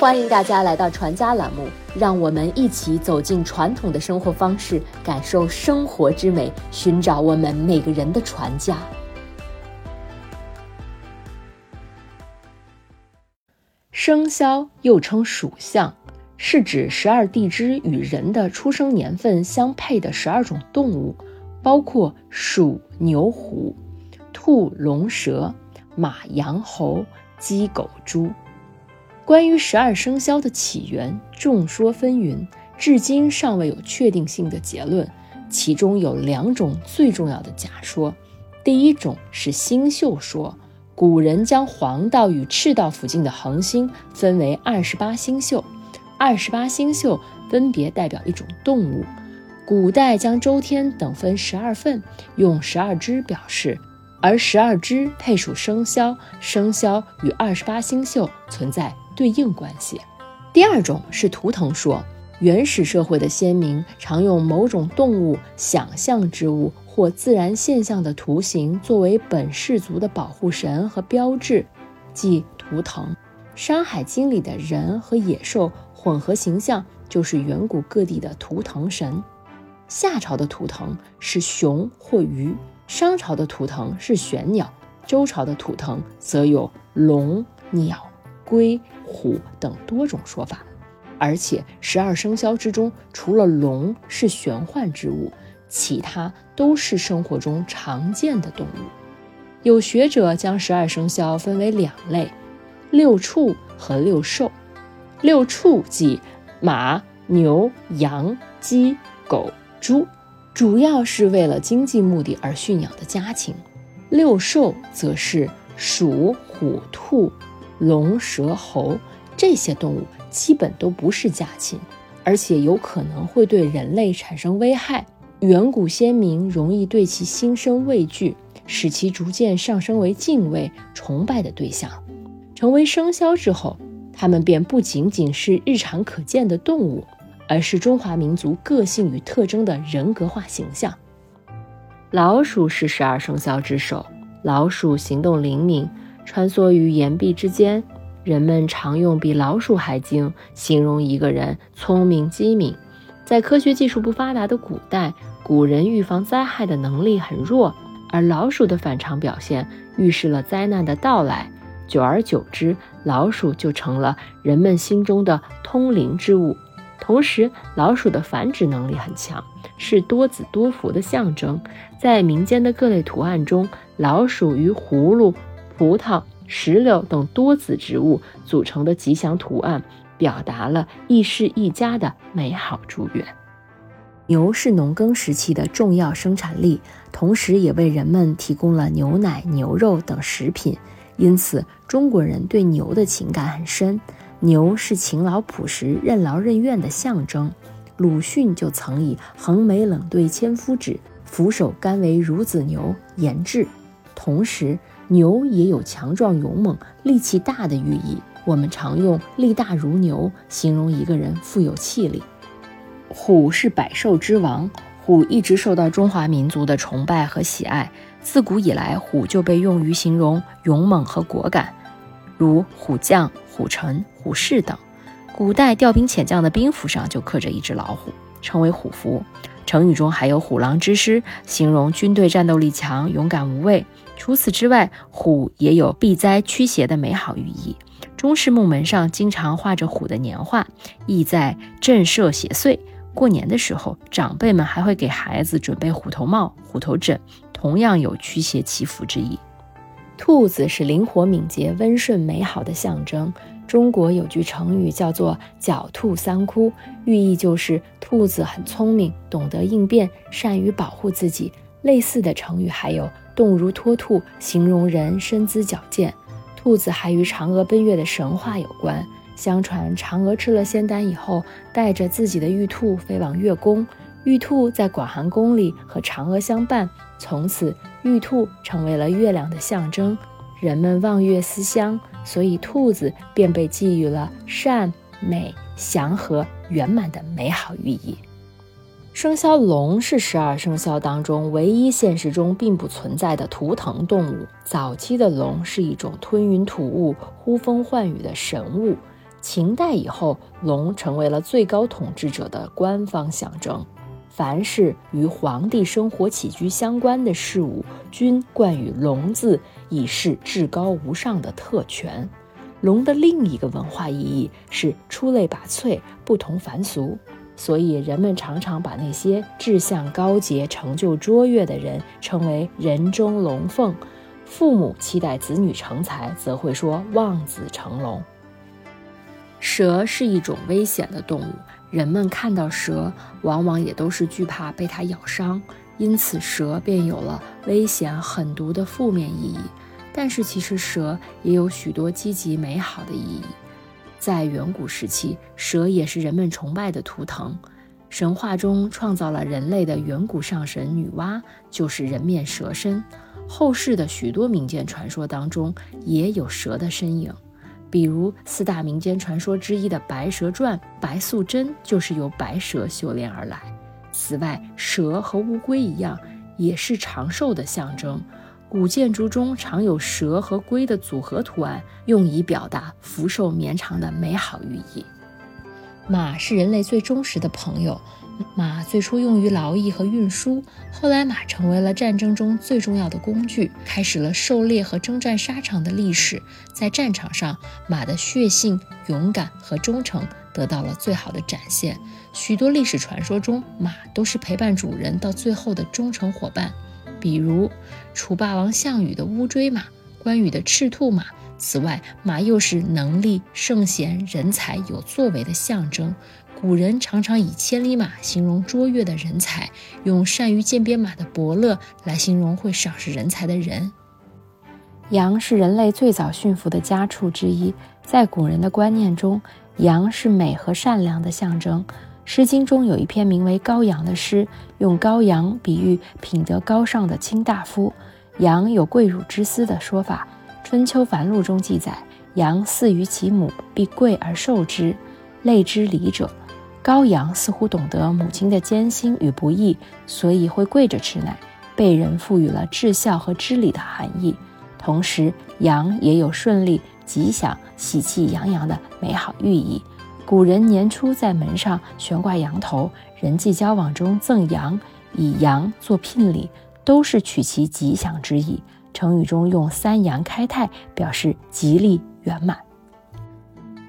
欢迎大家来到传家栏目，让我们一起走进传统的生活方式，感受生活之美，寻找我们每个人的传家。生肖又称属相，是指十二地支与人的出生年份相配的十二种动物，包括鼠、牛、虎、兔、龙、蛇、马、羊、猴、鸡、狗、猪。关于十二生肖的起源，众说纷纭，至今尚未有确定性的结论。其中有两种最重要的假说。第一种是星宿说，古人将黄道与赤道附近的恒星分为二十八星宿，二十八星宿分别代表一种动物。古代将周天等分十二份，用十二支表示，而十二支配属生肖，生肖与二十八星宿存在。对应关系。第二种是图腾说，原始社会的先民常用某种动物、想象之物或自然现象的图形作为本氏族的保护神和标志，即图腾。《山海经》里的人和野兽混合形象就是远古各地的图腾神。夏朝的图腾是熊或鱼，商朝的图腾是玄鸟，周朝的图腾则有龙、鸟。龟、虎等多种说法，而且十二生肖之中，除了龙是玄幻之物，其他都是生活中常见的动物。有学者将十二生肖分为两类：六畜和六兽。六畜即马、牛、羊、鸡、狗、猪，主要是为了经济目的而驯养的家禽；六兽则是鼠、虎、兔。龙、蛇、猴这些动物基本都不是家禽，而且有可能会对人类产生危害。远古先民容易对其心生畏惧，使其逐渐上升为敬畏、崇拜的对象。成为生肖之后，它们便不仅仅是日常可见的动物，而是中华民族个性与特征的人格化形象。老鼠是十二生肖之首，老鼠行动灵敏。穿梭于岩壁之间，人们常用比老鼠还精形容一个人聪明机敏。在科学技术不发达的古代，古人预防灾害的能力很弱，而老鼠的反常表现预示了灾难的到来。久而久之，老鼠就成了人们心中的通灵之物。同时，老鼠的繁殖能力很强，是多子多福的象征。在民间的各类图案中，老鼠与葫芦。葡萄、石榴等多子植物组成的吉祥图案，表达了一世一家的美好祝愿。牛是农耕时期的重要生产力，同时也为人们提供了牛奶、牛肉等食品，因此中国人对牛的情感很深。牛是勤劳朴实、任劳任怨的象征。鲁迅就曾以“横眉冷对千夫指，俯首甘为孺子牛”言志。同时，牛也有强壮勇猛、力气大的寓意。我们常用“力大如牛”形容一个人富有气力。虎是百兽之王，虎一直受到中华民族的崇拜和喜爱。自古以来，虎就被用于形容勇猛和果敢，如虎将、虎臣、虎士等。古代调兵遣将的兵符上就刻着一只老虎，称为虎符。成语中还有“虎狼之师”，形容军队战斗力强、勇敢无畏。除此之外，虎也有避灾驱邪的美好寓意。中式木门上经常画着虎的年画，意在震慑邪祟。过年的时候，长辈们还会给孩子准备虎头帽、虎头枕，同样有驱邪祈福之意。兔子是灵活敏捷、温顺美好的象征。中国有句成语叫做“狡兔三窟”，寓意就是兔子很聪明，懂得应变，善于保护自己。类似的成语还有。动如脱兔，形容人身姿矫健。兔子还与嫦娥奔月的神话有关。相传嫦娥吃了仙丹以后，带着自己的玉兔飞往月宫。玉兔在广寒宫里和嫦娥相伴，从此玉兔成为了月亮的象征。人们望月思乡，所以兔子便被寄予了善、美、祥和、圆满的美好寓意。生肖龙是十二生肖当中唯一现实中并不存在的图腾动物。早期的龙是一种吞云吐雾、呼风唤雨的神物，秦代以后，龙成为了最高统治者的官方象征。凡是与皇帝生活起居相关的事物，均冠以“龙”字，以示至高无上的特权。龙的另一个文化意义是出类拔萃、不同凡俗，所以人们常常把那些志向高洁、成就卓越的人称为“人中龙凤”。父母期待子女成才，则会说“望子成龙”。蛇是一种危险的动物，人们看到蛇，往往也都是惧怕被它咬伤，因此蛇便有了危险、狠毒的负面意义。但是，其实蛇也有许多积极美好的意义。在远古时期，蛇也是人们崇拜的图腾。神话中创造了人类的远古上神女娲，就是人面蛇身。后世的许多民间传说当中也有蛇的身影，比如四大民间传说之一的《白蛇传》，白素贞就是由白蛇修炼而来。此外，蛇和乌龟一样，也是长寿的象征。古建筑中常有蛇和龟的组合图案，用以表达福寿绵长的美好寓意。马是人类最忠实的朋友。马最初用于劳役和运输，后来马成为了战争中最重要的工具，开始了狩猎和征战沙场的历史。在战场上，马的血性、勇敢和忠诚得到了最好的展现。许多历史传说中，马都是陪伴主人到最后的忠诚伙伴。比如楚霸王项羽的乌骓马，关羽的赤兔马。此外，马又是能力、圣贤、人才、有作为的象征。古人常常以千里马形容卓越的人才，用善于鉴别马的伯乐来形容会赏识人才的人。羊是人类最早驯服的家畜之一，在古人的观念中，羊是美和善良的象征。《诗经》中有一篇名为《羔羊》的诗，用羔羊比喻品德高尚的卿大夫。羊有跪乳之思的说法，《春秋繁露》中记载：“羊饲于其母，必跪而受之，类之礼者。”羔羊似乎懂得母亲的艰辛与不易，所以会跪着吃奶，被人赋予了至孝和知礼的含义。同时，羊也有顺利、吉祥、喜气洋洋的美好寓意。古人年初在门上悬挂羊头，人际交往中赠羊，以羊做聘礼，都是取其吉祥之意。成语中用“三羊开泰”表示吉利圆满。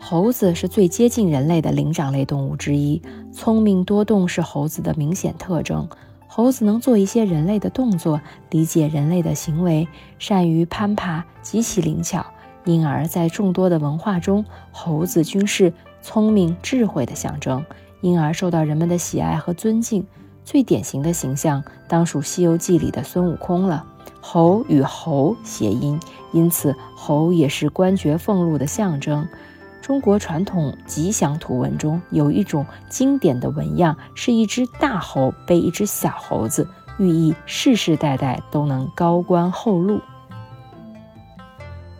猴子是最接近人类的灵长类动物之一，聪明多动是猴子的明显特征。猴子能做一些人类的动作，理解人类的行为，善于攀爬，极其灵巧。因而，在众多的文化中，猴子均是。聪明智慧的象征，因而受到人们的喜爱和尊敬。最典型的形象当属《西游记》里的孙悟空了。猴与猴谐音，因此猴也是官爵俸禄的象征。中国传统吉祥图文中有一种经典的纹样，是一只大猴背一只小猴子，寓意世世代代都能高官厚禄。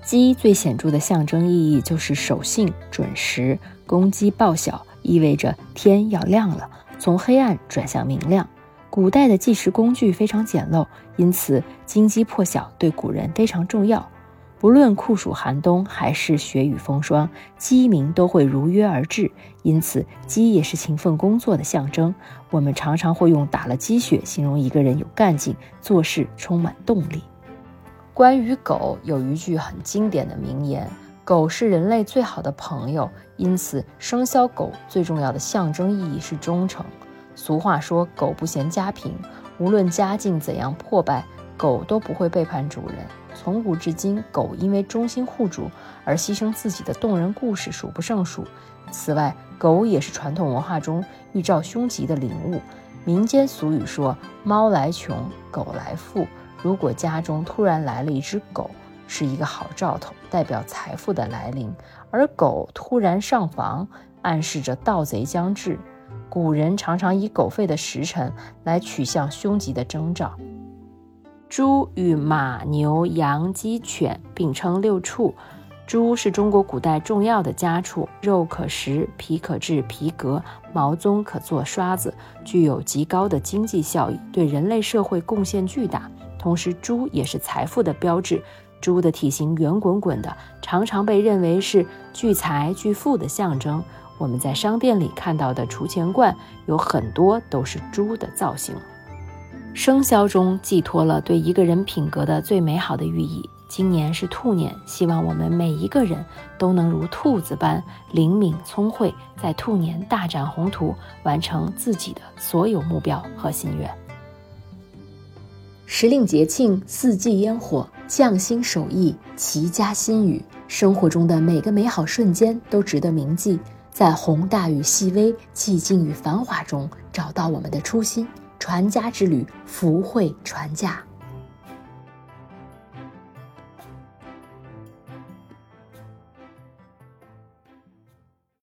鸡最显著的象征意义就是守信准时。公鸡报晓意味着天要亮了，从黑暗转向明亮。古代的计时工具非常简陋，因此金鸡破晓对古人非常重要。不论酷暑寒冬还是雪雨风霜，鸡鸣都会如约而至，因此鸡也是勤奋工作的象征。我们常常会用打了鸡血形容一个人有干劲，做事充满动力。关于狗，有一句很经典的名言。狗是人类最好的朋友，因此生肖狗最重要的象征意义是忠诚。俗话说：“狗不嫌家贫”，无论家境怎样破败，狗都不会背叛主人。从古至今，狗因为忠心护主而牺牲自己的动人故事数不胜数。此外，狗也是传统文化中预兆凶吉的灵物。民间俗语说：“猫来穷，狗来富。”如果家中突然来了一只狗，是一个好兆头，代表财富的来临；而狗突然上房，暗示着盗贼将至。古人常常以狗吠的时辰来取向凶吉的征兆。猪与马、牛、羊、鸡、犬并称六畜。猪是中国古代重要的家畜，肉可食，皮可制皮革，毛鬃可做刷子，具有极高的经济效益，对人类社会贡献巨大。同时，猪也是财富的标志。猪的体型圆滚滚的，常常被认为是聚财聚富的象征。我们在商店里看到的储钱罐有很多都是猪的造型。生肖中寄托了对一个人品格的最美好的寓意。今年是兔年，希望我们每一个人都能如兔子般灵敏聪慧，在兔年大展宏图，完成自己的所有目标和心愿。时令节庆，四季烟火，匠心手艺，齐家新语。生活中的每个美好瞬间都值得铭记，在宏大与细微、寂静与繁华中，找到我们的初心。传家之旅，福慧传家。